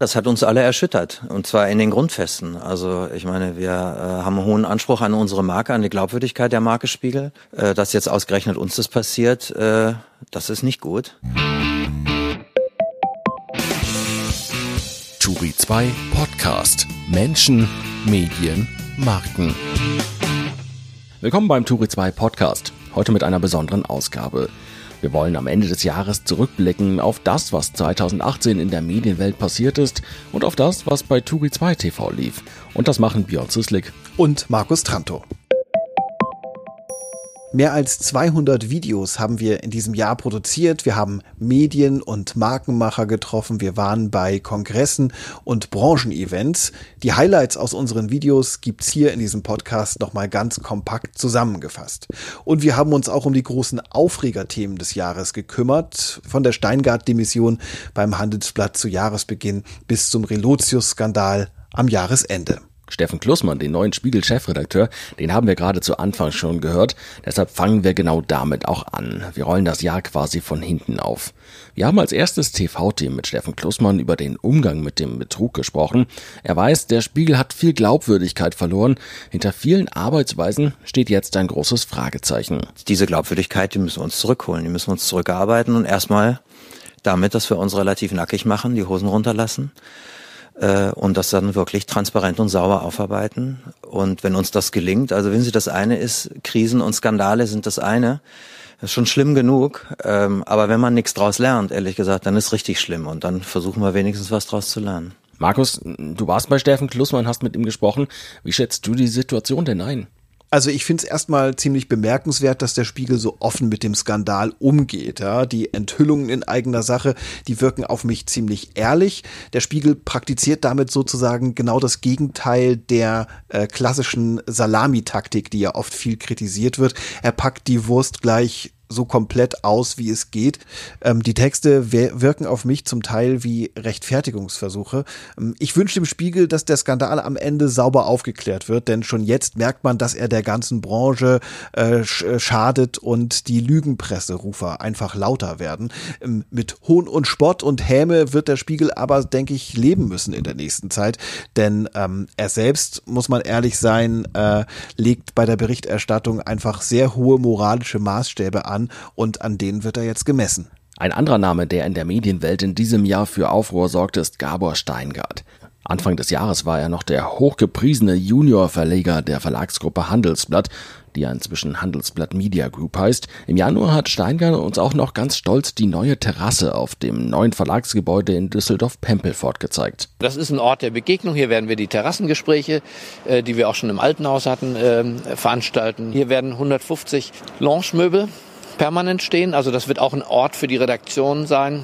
Das hat uns alle erschüttert und zwar in den Grundfesten. Also ich meine, wir äh, haben einen hohen Anspruch an unsere Marke, an die Glaubwürdigkeit der Marke Spiegel. Äh, dass jetzt ausgerechnet uns das passiert, äh, das ist nicht gut. Turi 2 Podcast Menschen, Medien, Marken. Willkommen beim Turi 2 Podcast. Heute mit einer besonderen Ausgabe. Wir wollen am Ende des Jahres zurückblicken auf das, was 2018 in der Medienwelt passiert ist und auf das, was bei Turi 2 TV lief. Und das machen Björn Zislik und Markus Tranto. Mehr als 200 Videos haben wir in diesem Jahr produziert. Wir haben Medien- und Markenmacher getroffen. Wir waren bei Kongressen und Branchenevents. Die Highlights aus unseren Videos gibt's hier in diesem Podcast nochmal ganz kompakt zusammengefasst. Und wir haben uns auch um die großen Aufregerthemen des Jahres gekümmert. Von der Steingart-Demission beim Handelsblatt zu Jahresbeginn bis zum Relotius-Skandal am Jahresende. Steffen Klussmann, den neuen Spiegel-Chefredakteur, den haben wir gerade zu Anfang schon gehört. Deshalb fangen wir genau damit auch an. Wir rollen das Jahr quasi von hinten auf. Wir haben als erstes TV-Team mit Steffen Klussmann über den Umgang mit dem Betrug gesprochen. Er weiß, der Spiegel hat viel Glaubwürdigkeit verloren. Hinter vielen Arbeitsweisen steht jetzt ein großes Fragezeichen. Diese Glaubwürdigkeit, die müssen wir uns zurückholen. Die müssen wir uns zurückarbeiten und erstmal damit, dass wir uns relativ nackig machen, die Hosen runterlassen äh, und das dann wirklich transparent und sauber aufarbeiten. Und wenn uns das gelingt, also wenn Sie das eine ist, Krisen und Skandale sind das eine, ist schon schlimm genug, ähm, aber wenn man nichts draus lernt, ehrlich gesagt, dann ist richtig schlimm und dann versuchen wir wenigstens was draus zu lernen. Markus, du warst bei Steffen Klussmann, hast mit ihm gesprochen. Wie schätzt du die Situation denn ein? Also ich finde es erstmal ziemlich bemerkenswert, dass der Spiegel so offen mit dem Skandal umgeht. Ja. Die Enthüllungen in eigener Sache, die wirken auf mich ziemlich ehrlich. Der Spiegel praktiziert damit sozusagen genau das Gegenteil der äh, klassischen Salamitaktik, die ja oft viel kritisiert wird. Er packt die Wurst gleich so komplett aus, wie es geht. Ähm, die Texte wirken auf mich zum Teil wie Rechtfertigungsversuche. Ähm, ich wünsche dem Spiegel, dass der Skandal am Ende sauber aufgeklärt wird, denn schon jetzt merkt man, dass er der ganzen Branche äh, schadet und die Lügenpresserufer einfach lauter werden. Ähm, mit Hohn und Spott und Häme wird der Spiegel aber, denke ich, leben müssen in der nächsten Zeit, denn ähm, er selbst, muss man ehrlich sein, äh, legt bei der Berichterstattung einfach sehr hohe moralische Maßstäbe an an und an denen wird er jetzt gemessen. Ein anderer Name, der in der Medienwelt in diesem Jahr für Aufruhr sorgte, ist Gabor Steingart. Anfang des Jahres war er noch der hochgepriesene Junior-Verleger der Verlagsgruppe Handelsblatt, die ja inzwischen Handelsblatt Media Group heißt. Im Januar hat Steingart uns auch noch ganz stolz die neue Terrasse auf dem neuen Verlagsgebäude in Düsseldorf-Pempelfort gezeigt. Das ist ein Ort der Begegnung. Hier werden wir die Terrassengespräche, äh, die wir auch schon im Alten Haus hatten, ähm, veranstalten. Hier werden 150 Lounge-Möbel permanent stehen. Also das wird auch ein Ort für die Redaktion sein,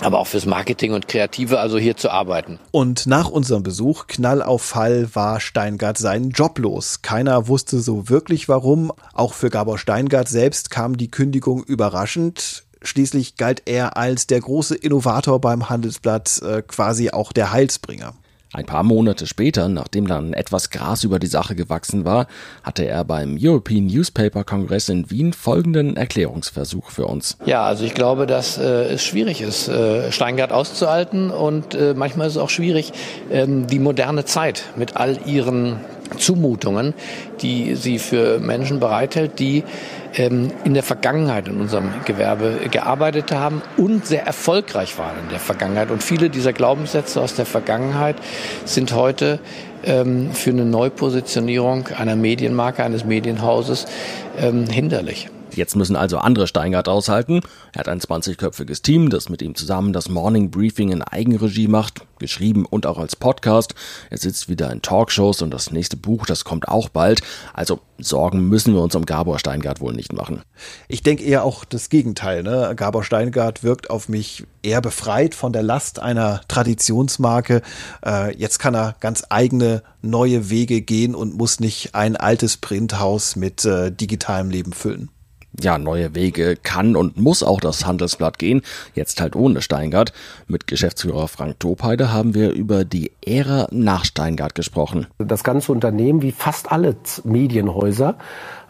aber auch fürs Marketing und Kreative, also hier zu arbeiten. Und nach unserem Besuch, Knall auf Fall, war Steingart seinen Job los. Keiner wusste so wirklich warum. Auch für Gabor Steingart selbst kam die Kündigung überraschend. Schließlich galt er als der große Innovator beim Handelsblatt, äh, quasi auch der Heilsbringer. Ein paar Monate später, nachdem dann etwas Gras über die Sache gewachsen war, hatte er beim European Newspaper Kongress in Wien folgenden Erklärungsversuch für uns. Ja, also ich glaube, dass äh, es schwierig ist, äh, Steingart auszuhalten und äh, manchmal ist es auch schwierig, ähm, die moderne Zeit mit all ihren Zumutungen, die sie für Menschen bereithält, die ähm, in der Vergangenheit in unserem Gewerbe gearbeitet haben und sehr erfolgreich waren in der Vergangenheit. Und viele dieser Glaubenssätze aus der Vergangenheit sind heute ähm, für eine Neupositionierung einer Medienmarke, eines Medienhauses ähm, hinderlich. Jetzt müssen also andere Steingart aushalten. Er hat ein 20-köpfiges Team, das mit ihm zusammen das Morning Briefing in Eigenregie macht, geschrieben und auch als Podcast. Er sitzt wieder in Talkshows und das nächste Buch, das kommt auch bald. Also Sorgen müssen wir uns um Gabor Steingart wohl nicht machen. Ich denke eher auch das Gegenteil. Ne? Gabor Steingart wirkt auf mich eher befreit von der Last einer Traditionsmarke. Äh, jetzt kann er ganz eigene neue Wege gehen und muss nicht ein altes Printhaus mit äh, digitalem Leben füllen ja, neue Wege kann und muss auch das Handelsblatt gehen, jetzt halt ohne Steingart. Mit Geschäftsführer Frank Topheide haben wir über die Ära nach Steingart gesprochen. Das ganze Unternehmen, wie fast alle Medienhäuser,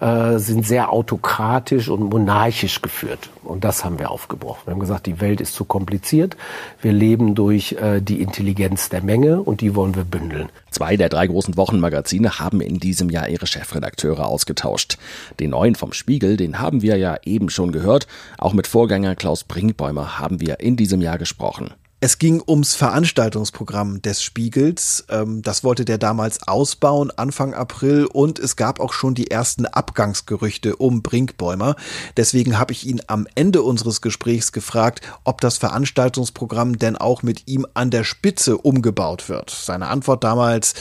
äh, sind sehr autokratisch und monarchisch geführt. Und das haben wir aufgebrochen. Wir haben gesagt, die Welt ist zu kompliziert. Wir leben durch äh, die Intelligenz der Menge und die wollen wir bündeln. Zwei der drei großen Wochenmagazine haben in diesem Jahr ihre Chefredakteure ausgetauscht. Den neuen vom Spiegel, den haben wir ja eben schon gehört. Auch mit Vorgänger Klaus Brinkbäumer haben wir in diesem Jahr gesprochen. Es ging ums Veranstaltungsprogramm des Spiegels. Ähm, das wollte der damals ausbauen, Anfang April. Und es gab auch schon die ersten Abgangsgerüchte um Brinkbäumer. Deswegen habe ich ihn am Ende unseres Gesprächs gefragt, ob das Veranstaltungsprogramm denn auch mit ihm an der Spitze umgebaut wird. Seine Antwort damals,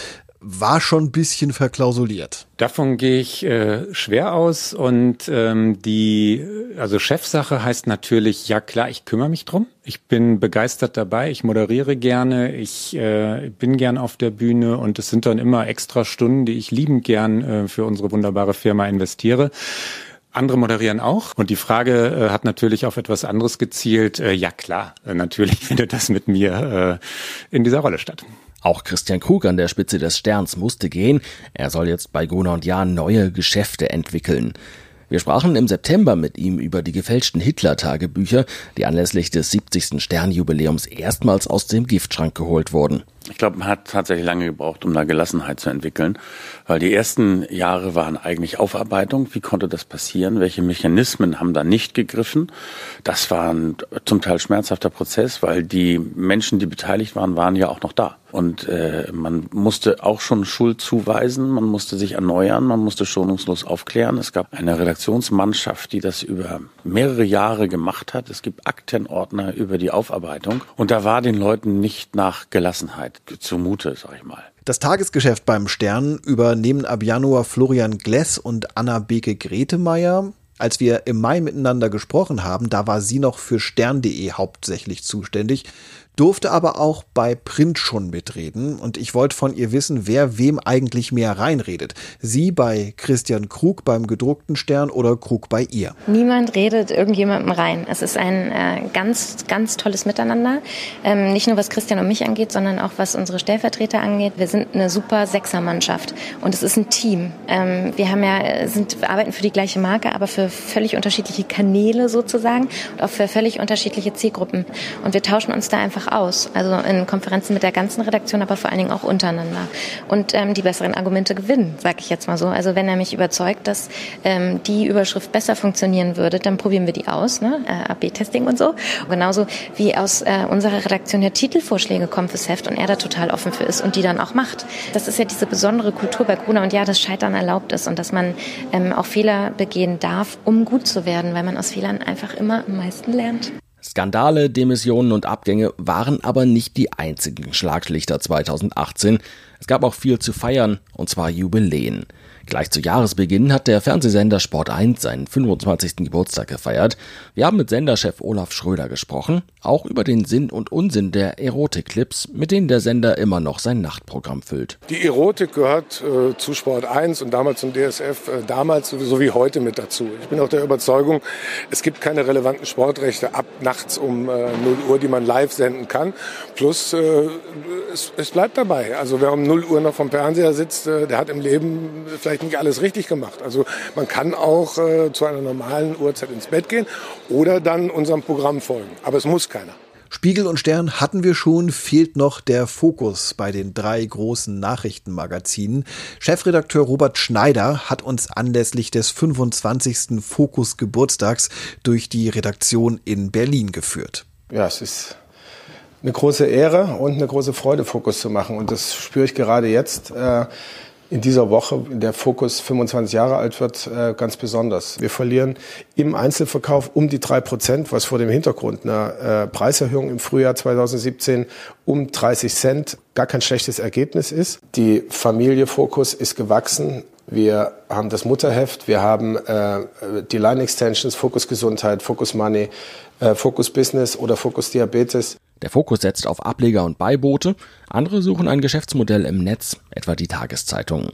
war schon ein bisschen verklausuliert. Davon gehe ich äh, schwer aus und ähm, die also Chefsache heißt natürlich ja klar, ich kümmere mich drum. Ich bin begeistert dabei, ich moderiere gerne, ich äh, bin gern auf der Bühne und es sind dann immer extra Stunden, die ich liebend gern äh, für unsere wunderbare Firma investiere. Andere moderieren auch. Und die Frage äh, hat natürlich auf etwas anderes gezielt. Äh, ja klar, äh, natürlich findet das mit mir äh, in dieser Rolle statt. Auch Christian Krug an der Spitze des Sterns musste gehen. Er soll jetzt bei Gunnar und Jahn neue Geschäfte entwickeln. Wir sprachen im September mit ihm über die gefälschten Hitler-Tagebücher, die anlässlich des 70. Sternjubiläums erstmals aus dem Giftschrank geholt wurden. Ich glaube, man hat tatsächlich lange gebraucht, um da Gelassenheit zu entwickeln, weil die ersten Jahre waren eigentlich Aufarbeitung. Wie konnte das passieren? Welche Mechanismen haben da nicht gegriffen? Das war ein zum Teil schmerzhafter Prozess, weil die Menschen, die beteiligt waren, waren ja auch noch da. Und äh, man musste auch schon Schuld zuweisen, man musste sich erneuern, man musste schonungslos aufklären. Es gab eine Redaktionsmannschaft, die das über mehrere Jahre gemacht hat. Es gibt Aktenordner über die Aufarbeitung. Und da war den Leuten nicht nach Gelassenheit zumute, sag ich mal. Das Tagesgeschäft beim Stern übernehmen ab Januar Florian Gless und Anna Beke Gretemeyer. Als wir im Mai miteinander gesprochen haben, da war sie noch für stern.de hauptsächlich zuständig durfte aber auch bei Print schon mitreden und ich wollte von ihr wissen, wer wem eigentlich mehr reinredet. Sie bei Christian Krug beim gedruckten Stern oder Krug bei ihr? Niemand redet irgendjemandem rein. Es ist ein äh, ganz, ganz tolles Miteinander. Ähm, nicht nur was Christian und mich angeht, sondern auch was unsere Stellvertreter angeht. Wir sind eine super Sechsermannschaft und es ist ein Team. Ähm, wir haben ja, sind, wir arbeiten für die gleiche Marke, aber für völlig unterschiedliche Kanäle sozusagen und auch für völlig unterschiedliche Zielgruppen. Und wir tauschen uns da einfach einfach aus. Also in Konferenzen mit der ganzen Redaktion, aber vor allen Dingen auch untereinander. Und ähm, die besseren Argumente gewinnen, sage ich jetzt mal so. Also wenn er mich überzeugt, dass ähm, die Überschrift besser funktionieren würde, dann probieren wir die aus, ne? äh, AB-Testing und so. genauso wie aus äh, unserer Redaktion ja Titelvorschläge kommen fürs Heft und er da total offen für ist und die dann auch macht. Das ist ja diese besondere Kultur bei Gruner und ja, dass Scheitern erlaubt ist und dass man ähm, auch Fehler begehen darf, um gut zu werden, weil man aus Fehlern einfach immer am meisten lernt. Skandale, Demissionen und Abgänge waren aber nicht die einzigen Schlaglichter 2018. Es gab auch viel zu feiern, und zwar Jubiläen. Gleich zu Jahresbeginn hat der Fernsehsender Sport 1 seinen 25. Geburtstag gefeiert. Wir haben mit Senderchef Olaf Schröder gesprochen, auch über den Sinn und Unsinn der Erotikclips, mit denen der Sender immer noch sein Nachtprogramm füllt. Die Erotik gehört äh, zu Sport 1 und damals zum DSF, äh, damals so wie heute mit dazu. Ich bin auch der Überzeugung, es gibt keine relevanten Sportrechte ab nachts um äh, 0 Uhr, die man live senden kann. Plus, äh, es, es bleibt dabei. Also wer um 0 Uhr noch vom Fernseher sitzt, äh, der hat im Leben vielleicht vielleicht nicht alles richtig gemacht. Also man kann auch äh, zu einer normalen Uhrzeit ins Bett gehen oder dann unserem Programm folgen. Aber es muss keiner. Spiegel und Stern hatten wir schon, fehlt noch der Fokus bei den drei großen Nachrichtenmagazinen. Chefredakteur Robert Schneider hat uns anlässlich des 25. Fokus Geburtstags durch die Redaktion in Berlin geführt. Ja, es ist eine große Ehre und eine große Freude, Fokus zu machen. Und das spüre ich gerade jetzt. Äh, in dieser Woche, in der Fokus 25 Jahre alt wird, äh, ganz besonders. Wir verlieren im Einzelverkauf um die drei Prozent, was vor dem Hintergrund einer äh, Preiserhöhung im Frühjahr 2017 um 30 Cent gar kein schlechtes Ergebnis ist. Die Familie Fokus ist gewachsen. Wir haben das Mutterheft, wir haben äh, die Line Extensions, Fokus Gesundheit, Fokus Money, äh, Fokus Business oder Fokus Diabetes. Der Fokus setzt auf Ableger und Beiboote, andere suchen ein Geschäftsmodell im Netz, etwa die Tageszeitungen.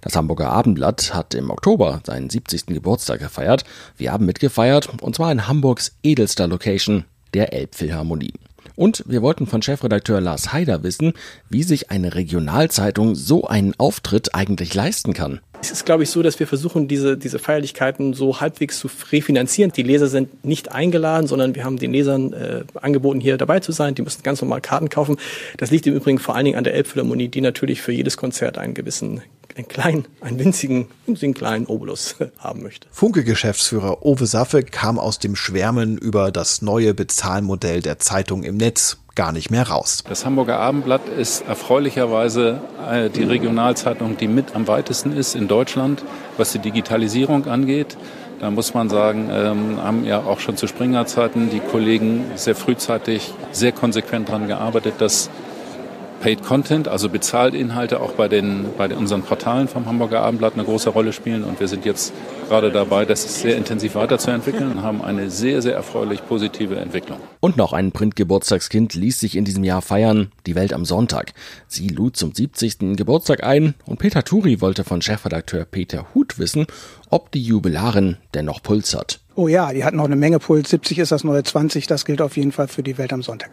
Das Hamburger Abendblatt hat im Oktober seinen 70. Geburtstag gefeiert. Wir haben mitgefeiert, und zwar in Hamburgs edelster Location, der Elbphilharmonie. Und wir wollten von Chefredakteur Lars Haider wissen, wie sich eine Regionalzeitung so einen Auftritt eigentlich leisten kann. Es ist, glaube ich, so, dass wir versuchen, diese, diese Feierlichkeiten so halbwegs zu refinanzieren. Die Leser sind nicht eingeladen, sondern wir haben den Lesern äh, angeboten, hier dabei zu sein. Die müssen ganz normal Karten kaufen. Das liegt im Übrigen vor allen Dingen an der Elbphilharmonie, die natürlich für jedes Konzert einen gewissen einen kleinen, einen winzigen, winzigen kleinen Obolus haben möchte. Funke-Geschäftsführer Owe Saffe kam aus dem Schwärmen über das neue Bezahlmodell der Zeitung im Netz gar nicht mehr raus. Das Hamburger Abendblatt ist erfreulicherweise äh, die Regionalzeitung, die mit am weitesten ist in Deutschland, was die Digitalisierung angeht. Da muss man sagen, ähm, haben ja auch schon zu Springer-Zeiten die Kollegen sehr frühzeitig sehr konsequent daran gearbeitet, dass Paid Content, also bezahlt Inhalte auch bei den bei unseren Portalen vom Hamburger Abendblatt eine große Rolle spielen und wir sind jetzt gerade dabei, das sehr intensiv weiterzuentwickeln und haben eine sehr sehr erfreulich positive Entwicklung. Und noch ein Printgeburtstagskind ließ sich in diesem Jahr feiern, die Welt am Sonntag. Sie lud zum 70. Geburtstag ein und Peter Turi wollte von Chefredakteur Peter Huth wissen, ob die Jubilarin denn noch Puls hat. Oh ja, die hat noch eine Menge Puls. 70 ist das neue 20, das gilt auf jeden Fall für die Welt am Sonntag.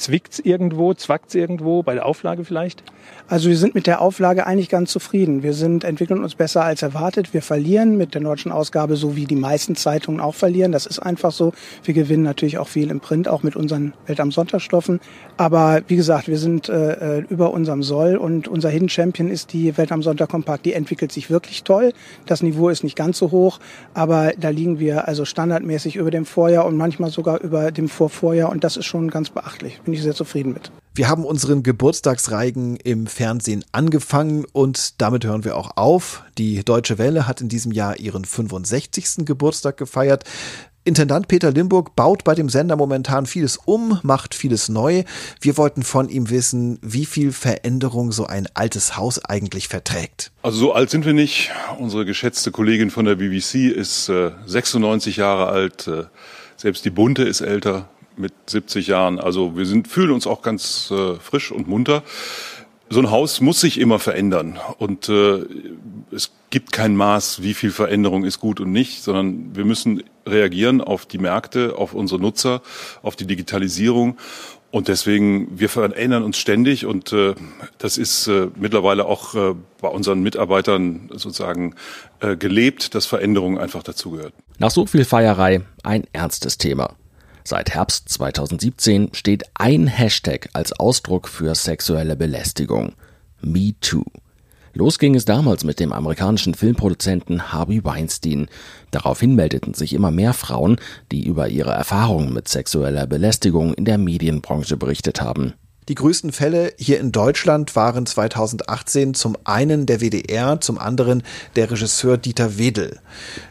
Zwickt's irgendwo, zwackt's irgendwo bei der Auflage vielleicht? Also wir sind mit der Auflage eigentlich ganz zufrieden. Wir sind, entwickeln uns besser als erwartet. Wir verlieren mit der deutschen Ausgabe, so wie die meisten Zeitungen auch verlieren. Das ist einfach so. Wir gewinnen natürlich auch viel im Print, auch mit unseren Welt am Sonntagstoffen. Aber wie gesagt, wir sind äh, äh, über unserem Soll und unser Hidden Champion ist die Welt am Sonntag Kompakt. Die entwickelt sich wirklich toll. Das Niveau ist nicht ganz so hoch, aber da liegen wir also standardmäßig über dem Vorjahr und manchmal sogar über dem Vorvorjahr und das ist schon ganz beachtlich. Bin ich sehr zufrieden mit. Wir haben unseren Geburtstagsreigen im Fernsehen angefangen und damit hören wir auch auf. Die Deutsche Welle hat in diesem Jahr ihren 65. Geburtstag gefeiert. Intendant Peter Limburg baut bei dem Sender momentan vieles um, macht vieles neu. Wir wollten von ihm wissen, wie viel Veränderung so ein altes Haus eigentlich verträgt. Also so alt sind wir nicht. Unsere geschätzte Kollegin von der BBC ist äh, 96 Jahre alt. Äh, selbst die Bunte ist älter mit 70 Jahren. Also wir sind, fühlen uns auch ganz äh, frisch und munter. So ein Haus muss sich immer verändern und äh, es gibt kein Maß, wie viel Veränderung ist gut und nicht, sondern wir müssen reagieren auf die Märkte, auf unsere Nutzer, auf die Digitalisierung und deswegen, wir verändern uns ständig und äh, das ist äh, mittlerweile auch äh, bei unseren Mitarbeitern sozusagen äh, gelebt, dass Veränderung einfach dazugehört. Nach so viel Feierei ein ernstes Thema. Seit Herbst 2017 steht ein Hashtag als Ausdruck für sexuelle Belästigung. MeToo. Los ging es damals mit dem amerikanischen Filmproduzenten Harvey Weinstein. Daraufhin meldeten sich immer mehr Frauen, die über ihre Erfahrungen mit sexueller Belästigung in der Medienbranche berichtet haben. Die größten Fälle hier in Deutschland waren 2018 zum einen der WDR, zum anderen der Regisseur Dieter Wedel.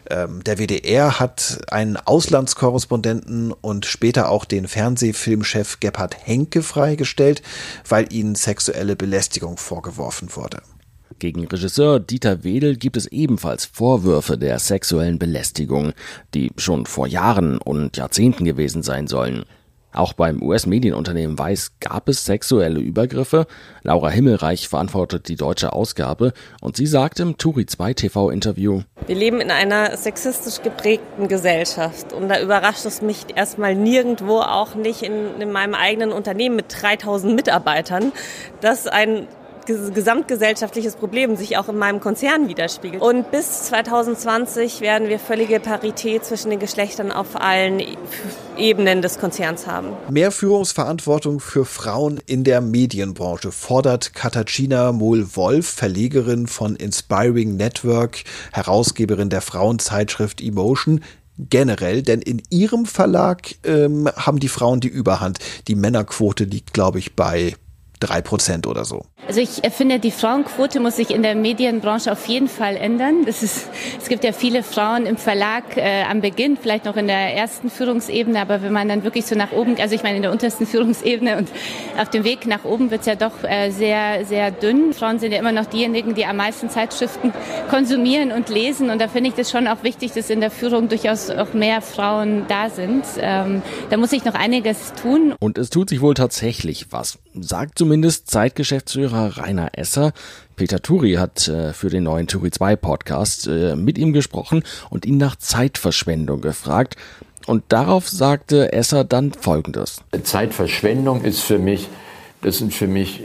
Ähm, der WDR hat einen Auslandskorrespondenten und später auch den Fernsehfilmchef Gebhard Henke freigestellt, weil ihnen sexuelle Belästigung vorgeworfen wurde. Gegen Regisseur Dieter Wedel gibt es ebenfalls Vorwürfe der sexuellen Belästigung, die schon vor Jahren und Jahrzehnten gewesen sein sollen. Auch beim US-Medienunternehmen Weiß gab es sexuelle Übergriffe. Laura Himmelreich verantwortet die deutsche Ausgabe und sie sagt im Turi 2 TV-Interview: Wir leben in einer sexistisch geprägten Gesellschaft und da überrascht es mich erstmal nirgendwo, auch nicht in, in meinem eigenen Unternehmen mit 3000 Mitarbeitern, dass ein gesamtgesellschaftliches Problem sich auch in meinem Konzern widerspiegelt. Und bis 2020 werden wir völlige Parität zwischen den Geschlechtern auf allen Ebenen des Konzerns haben. Mehr Führungsverantwortung für Frauen in der Medienbranche fordert Katharina Mohl-Wolf, Verlegerin von Inspiring Network, Herausgeberin der Frauenzeitschrift Emotion, generell, denn in ihrem Verlag ähm, haben die Frauen die Überhand. Die Männerquote liegt, glaube ich, bei drei Prozent oder so. Also ich finde, die Frauenquote muss sich in der Medienbranche auf jeden Fall ändern. Das ist, es gibt ja viele Frauen im Verlag äh, am Beginn, vielleicht noch in der ersten Führungsebene, aber wenn man dann wirklich so nach oben, also ich meine in der untersten Führungsebene und auf dem Weg nach oben wird es ja doch äh, sehr, sehr dünn. Frauen sind ja immer noch diejenigen, die am meisten Zeitschriften konsumieren und lesen und da finde ich das schon auch wichtig, dass in der Führung durchaus auch mehr Frauen da sind. Ähm, da muss sich noch einiges tun. Und es tut sich wohl tatsächlich was, sagt zum zumindest Zeitgeschäftsführer Rainer Esser. Peter Turi hat äh, für den neuen Turi 2 Podcast äh, mit ihm gesprochen und ihn nach Zeitverschwendung gefragt. Und darauf sagte Esser dann Folgendes. Zeitverschwendung ist für mich, das sind für mich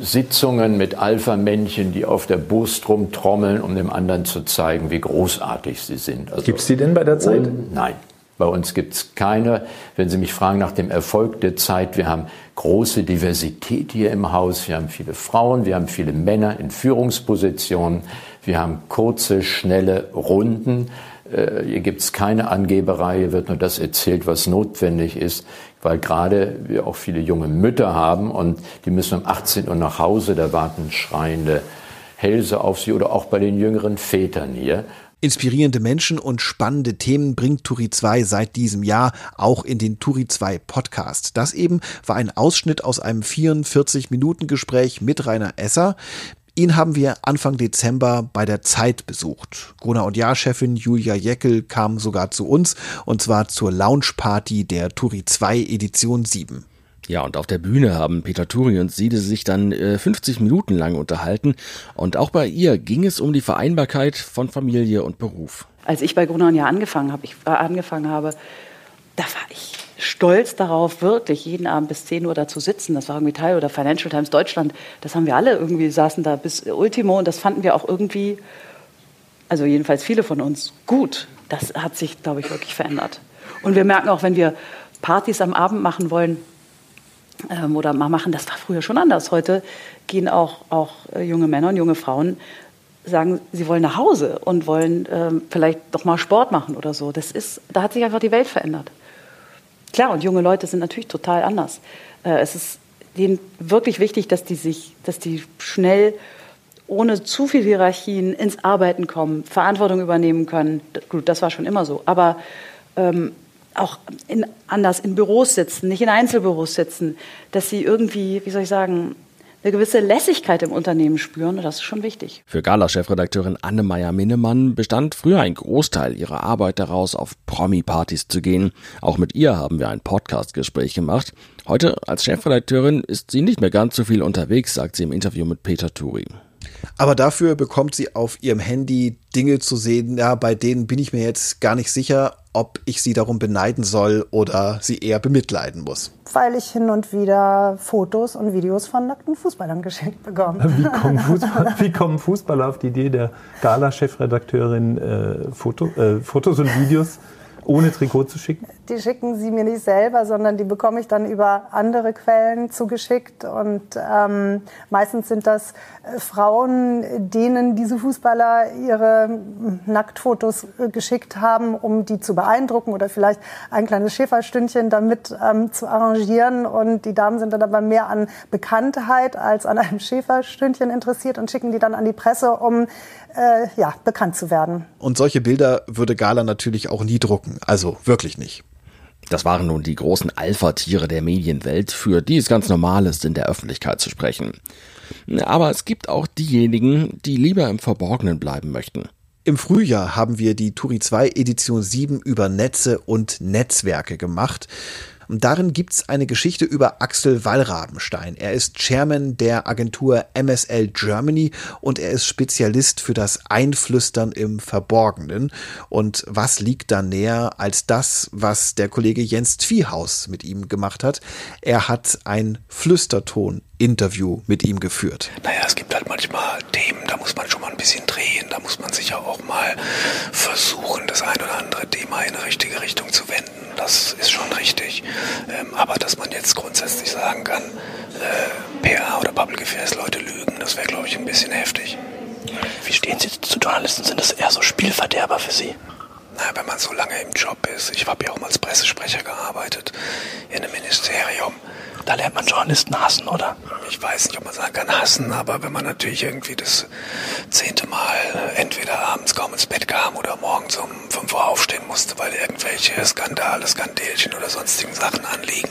Sitzungen mit Alpha-Männchen, die auf der Brust rumtrommeln, um dem anderen zu zeigen, wie großartig sie sind. Also, Gibt es die denn bei der Zeit? Nein. Bei uns gibt es keine. Wenn Sie mich fragen nach dem Erfolg der Zeit, wir haben große Diversität hier im Haus. Wir haben viele Frauen, wir haben viele Männer in Führungspositionen. Wir haben kurze, schnelle Runden. Äh, hier gibt es keine Angeberei, hier wird nur das erzählt, was notwendig ist, weil gerade wir auch viele junge Mütter haben und die müssen um 18 Uhr nach Hause, da warten schreiende Hälse auf sie oder auch bei den jüngeren Vätern hier. Inspirierende Menschen und spannende Themen bringt Turi 2 seit diesem Jahr auch in den Turi 2 Podcast. Das eben war ein Ausschnitt aus einem 44 Minuten Gespräch mit Rainer Esser. Ihn haben wir Anfang Dezember bei der Zeit besucht. Gruner und Jahr-Chefin Julia Jeckel kam sogar zu uns und zwar zur Lounge-Party der Turi 2 Edition 7. Ja, und auf der Bühne haben Peter Turi und Siede sich dann äh, 50 Minuten lang unterhalten. Und auch bei ihr ging es um die Vereinbarkeit von Familie und Beruf. Als ich bei Gruner Jahr angefangen habe, ich äh, angefangen habe, da war ich stolz darauf, wirklich jeden Abend bis 10 Uhr da zu sitzen. Das war irgendwie Teil oder Financial Times Deutschland. Das haben wir alle irgendwie, saßen da bis Ultimo und das fanden wir auch irgendwie, also jedenfalls viele von uns, gut. Das hat sich, glaube ich, wirklich verändert. Und wir merken auch, wenn wir Partys am Abend machen wollen ähm, oder mal machen, das war früher schon anders. Heute gehen auch, auch äh, junge Männer und junge Frauen sagen, sie wollen nach Hause und wollen ähm, vielleicht doch mal Sport machen oder so. Das ist, da hat sich einfach die Welt verändert. Klar, und junge Leute sind natürlich total anders. Äh, es ist denen wirklich wichtig, dass die sich, dass die schnell ohne zu viel Hierarchien ins Arbeiten kommen, Verantwortung übernehmen können. Gut, das war schon immer so. Aber ähm, auch in, anders in Büros sitzen, nicht in Einzelbüros sitzen, dass sie irgendwie, wie soll ich sagen, eine gewisse Lässigkeit im Unternehmen spüren. das ist schon wichtig. Für Gala-Chefredakteurin Anne-Meyer Minnemann bestand früher ein Großteil ihrer Arbeit daraus, auf Promi-Partys zu gehen. Auch mit ihr haben wir ein Podcast-Gespräch gemacht. Heute als Chefredakteurin ist sie nicht mehr ganz so viel unterwegs, sagt sie im Interview mit Peter Turi. Aber dafür bekommt sie auf ihrem Handy Dinge zu sehen, ja, bei denen bin ich mir jetzt gar nicht sicher, ob ich sie darum beneiden soll oder sie eher bemitleiden muss. Weil ich hin und wieder Fotos und Videos von nackten Fußballern geschenkt bekomme. Wie kommen, Fußball, wie kommen Fußballer auf die Idee, der Gala-Chefredakteurin äh, Foto, äh, Fotos und Videos ohne Trikot zu schicken? Die schicken sie mir nicht selber, sondern die bekomme ich dann über andere Quellen zugeschickt. Und ähm, meistens sind das äh, Frauen, denen diese Fußballer ihre Nacktfotos äh, geschickt haben, um die zu beeindrucken oder vielleicht ein kleines Schäferstündchen damit ähm, zu arrangieren. Und die Damen sind dann aber mehr an Bekanntheit als an einem Schäferstündchen interessiert und schicken die dann an die Presse, um äh, ja, bekannt zu werden. Und solche Bilder würde Gala natürlich auch nie drucken. Also wirklich nicht. Das waren nun die großen Alpha-Tiere der Medienwelt, für die es ganz normal ist, in der Öffentlichkeit zu sprechen. Aber es gibt auch diejenigen, die lieber im Verborgenen bleiben möchten. Im Frühjahr haben wir die Turi 2 Edition 7 über Netze und Netzwerke gemacht. Und darin gibt's eine Geschichte über Axel Wallrabenstein. Er ist Chairman der Agentur MSL Germany und er ist Spezialist für das Einflüstern im Verborgenen. Und was liegt da näher als das, was der Kollege Jens Zwiehaus mit ihm gemacht hat? Er hat ein Flüsterton-Interview mit ihm geführt. Naja, es gibt halt manchmal Themen, da muss man schon mal ein bisschen drehen, da muss man sich auch mal versuchen, das ein oder andere Thema in eine richtige Richtung zu wenden. Das ist schon richtig. Ähm, aber dass man jetzt grundsätzlich sagen kann, äh, PR oder Public Affairs Leute lügen, das wäre, glaube ich, ein bisschen heftig. Wie stehen Sie zu Journalisten? Sind das eher so Spielverderber für Sie? Na, wenn man so lange im Job ist. Ich habe ja auch mal als Pressesprecher gearbeitet in einem Ministerium. Da lernt man Journalisten hassen, oder? Ich weiß nicht, ob man sagen kann hassen, aber wenn man natürlich irgendwie das zehnte Mal entweder abends kaum ins Bett kam oder morgens um 5 Uhr aufstehen musste, weil irgendwelche Skandale, Skandelchen oder sonstigen Sachen anliegen,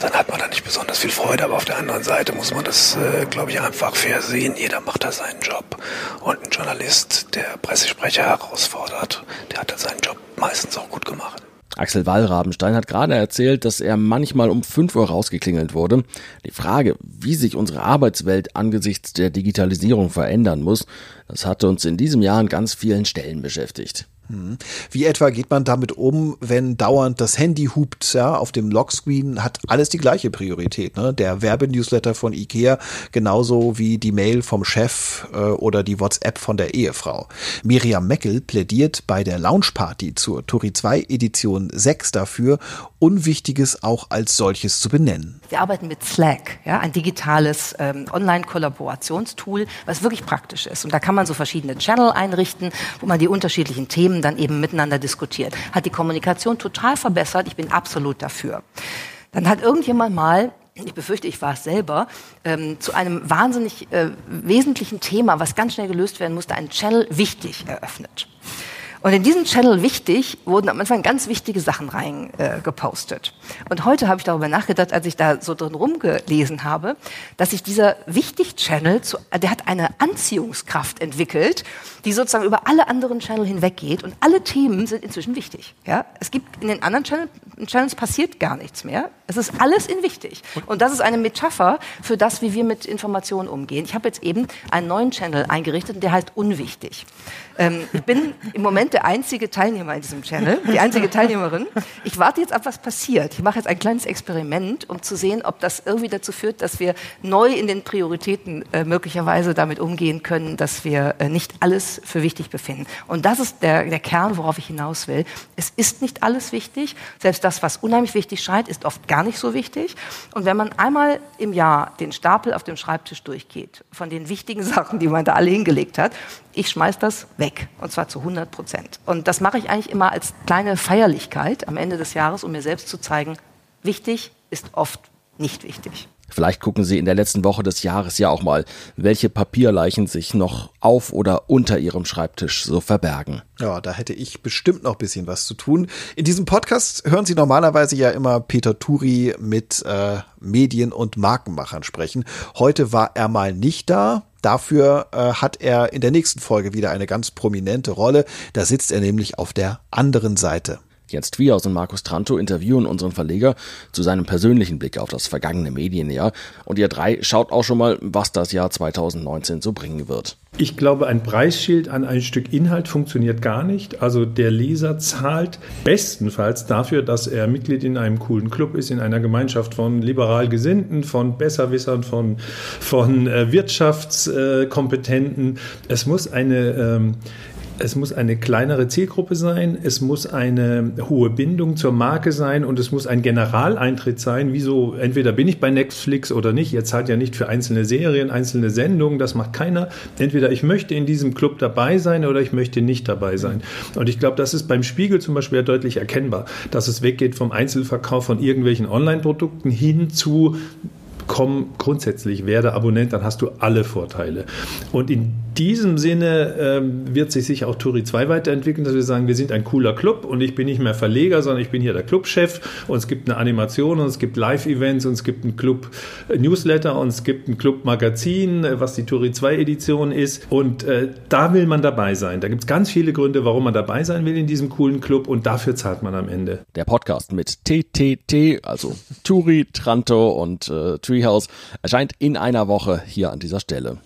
dann hat man da nicht besonders viel Freude. Aber auf der anderen Seite muss man das, äh, glaube ich, einfach fair sehen. Jeder macht da seinen Job. Und ein Journalist, der Pressesprecher herausfordert, der hat da seinen Job meistens auch gut gemacht. Axel Wallrabenstein hat gerade erzählt, dass er manchmal um 5 Uhr rausgeklingelt wurde. Die Frage, wie sich unsere Arbeitswelt angesichts der Digitalisierung verändern muss, das hatte uns in diesem Jahr an ganz vielen Stellen beschäftigt. Hm. Wie etwa geht man damit um, wenn dauernd das Handy hupt, ja, auf dem Lockscreen hat alles die gleiche Priorität, ne? Der Werbenewsletter von Ikea genauso wie die Mail vom Chef äh, oder die WhatsApp von der Ehefrau. Miriam Meckel plädiert bei der Launchparty zur Turi 2 Edition 6 dafür, Unwichtiges auch als solches zu benennen. Wir arbeiten mit Slack, ja, ein digitales ähm, Online-Kollaborationstool, was wirklich praktisch ist. Und da kann man so verschiedene Channel einrichten, wo man die unterschiedlichen Themen dann eben miteinander diskutiert. Hat die Kommunikation total verbessert. Ich bin absolut dafür. Dann hat irgendjemand mal ich befürchte, ich war es selber, ähm, zu einem wahnsinnig äh, wesentlichen Thema, was ganz schnell gelöst werden musste, einen Channel wichtig eröffnet. Und in diesen Channel wichtig wurden am Anfang ganz wichtige Sachen reingepostet. Äh, und heute habe ich darüber nachgedacht, als ich da so drin rumgelesen habe, dass sich dieser Wichtig-Channel, der hat eine Anziehungskraft entwickelt, die sozusagen über alle anderen Channel hinweggeht. Und alle Themen sind inzwischen wichtig. Ja? Es gibt in den anderen Channel, Channels passiert gar nichts mehr. Es ist alles in wichtig. Und das ist eine Metapher für das, wie wir mit Informationen umgehen. Ich habe jetzt eben einen neuen Channel eingerichtet, der heißt unwichtig. Ähm, ich bin im Moment der einzige Teilnehmer in diesem Channel, die einzige Teilnehmerin. Ich warte jetzt ab, was passiert. Ich mache jetzt ein kleines Experiment, um zu sehen, ob das irgendwie dazu führt, dass wir neu in den Prioritäten äh, möglicherweise damit umgehen können, dass wir äh, nicht alles für wichtig befinden. Und das ist der, der Kern, worauf ich hinaus will. Es ist nicht alles wichtig. Selbst das, was unheimlich wichtig scheint, ist oft gar nicht so wichtig. Und wenn man einmal im Jahr den Stapel auf dem Schreibtisch durchgeht, von den wichtigen Sachen, die man da alle hingelegt hat, ich schmeiß das weg. Und zwar zu 100 Prozent. Und das mache ich eigentlich immer als kleine Feierlichkeit am Ende des Jahres, um mir selbst zu zeigen, wichtig ist oft nicht wichtig. Vielleicht gucken Sie in der letzten Woche des Jahres ja auch mal, welche Papierleichen sich noch auf oder unter Ihrem Schreibtisch so verbergen. Ja, da hätte ich bestimmt noch ein bisschen was zu tun. In diesem Podcast hören Sie normalerweise ja immer Peter Turi mit äh, Medien- und Markenmachern sprechen. Heute war er mal nicht da. Dafür äh, hat er in der nächsten Folge wieder eine ganz prominente Rolle. Da sitzt er nämlich auf der anderen Seite. Jens Twihaus und Markus Tranto interviewen unseren Verleger zu seinem persönlichen Blick auf das vergangene Medienjahr. Und ihr drei schaut auch schon mal, was das Jahr 2019 so bringen wird. Ich glaube, ein Preisschild an ein Stück Inhalt funktioniert gar nicht. Also der Leser zahlt bestenfalls dafür, dass er Mitglied in einem coolen Club ist, in einer Gemeinschaft von liberal Gesinnten, von Besserwissern, von, von äh, Wirtschaftskompetenten. es muss eine ähm, es muss eine kleinere Zielgruppe sein, es muss eine hohe Bindung zur Marke sein und es muss ein Generaleintritt sein. Wieso, entweder bin ich bei Netflix oder nicht. Ihr zahlt ja nicht für einzelne Serien, einzelne Sendungen, das macht keiner. Entweder ich möchte in diesem Club dabei sein oder ich möchte nicht dabei sein. Und ich glaube, das ist beim Spiegel zum Beispiel ja deutlich erkennbar, dass es weggeht vom Einzelverkauf von irgendwelchen Online-Produkten hin zu komm grundsätzlich, werde Abonnent, dann hast du alle Vorteile. Und in diesem Sinne ähm, wird sich sicher auch Turi 2 weiterentwickeln, dass wir sagen, wir sind ein cooler Club und ich bin nicht mehr Verleger, sondern ich bin hier der Clubchef und es gibt eine Animation und es gibt Live-Events und es gibt einen Club-Newsletter und es gibt ein Club-Magazin, äh, was die Turi 2 Edition ist und äh, da will man dabei sein. Da gibt es ganz viele Gründe, warum man dabei sein will in diesem coolen Club und dafür zahlt man am Ende. Der Podcast mit TTT, also Turi, Tranto und äh, Treehouse, erscheint in einer Woche hier an dieser Stelle.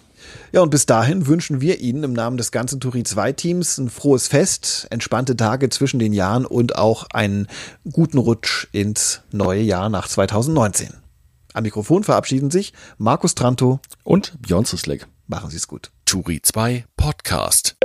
Ja, und bis dahin wünschen wir Ihnen im Namen des ganzen Turi 2 Teams ein frohes Fest, entspannte Tage zwischen den Jahren und auch einen guten Rutsch ins neue Jahr nach 2019. Am Mikrofon verabschieden sich Markus Tranto und Björn Zislik. Machen Sie es gut. Turi 2 Podcast.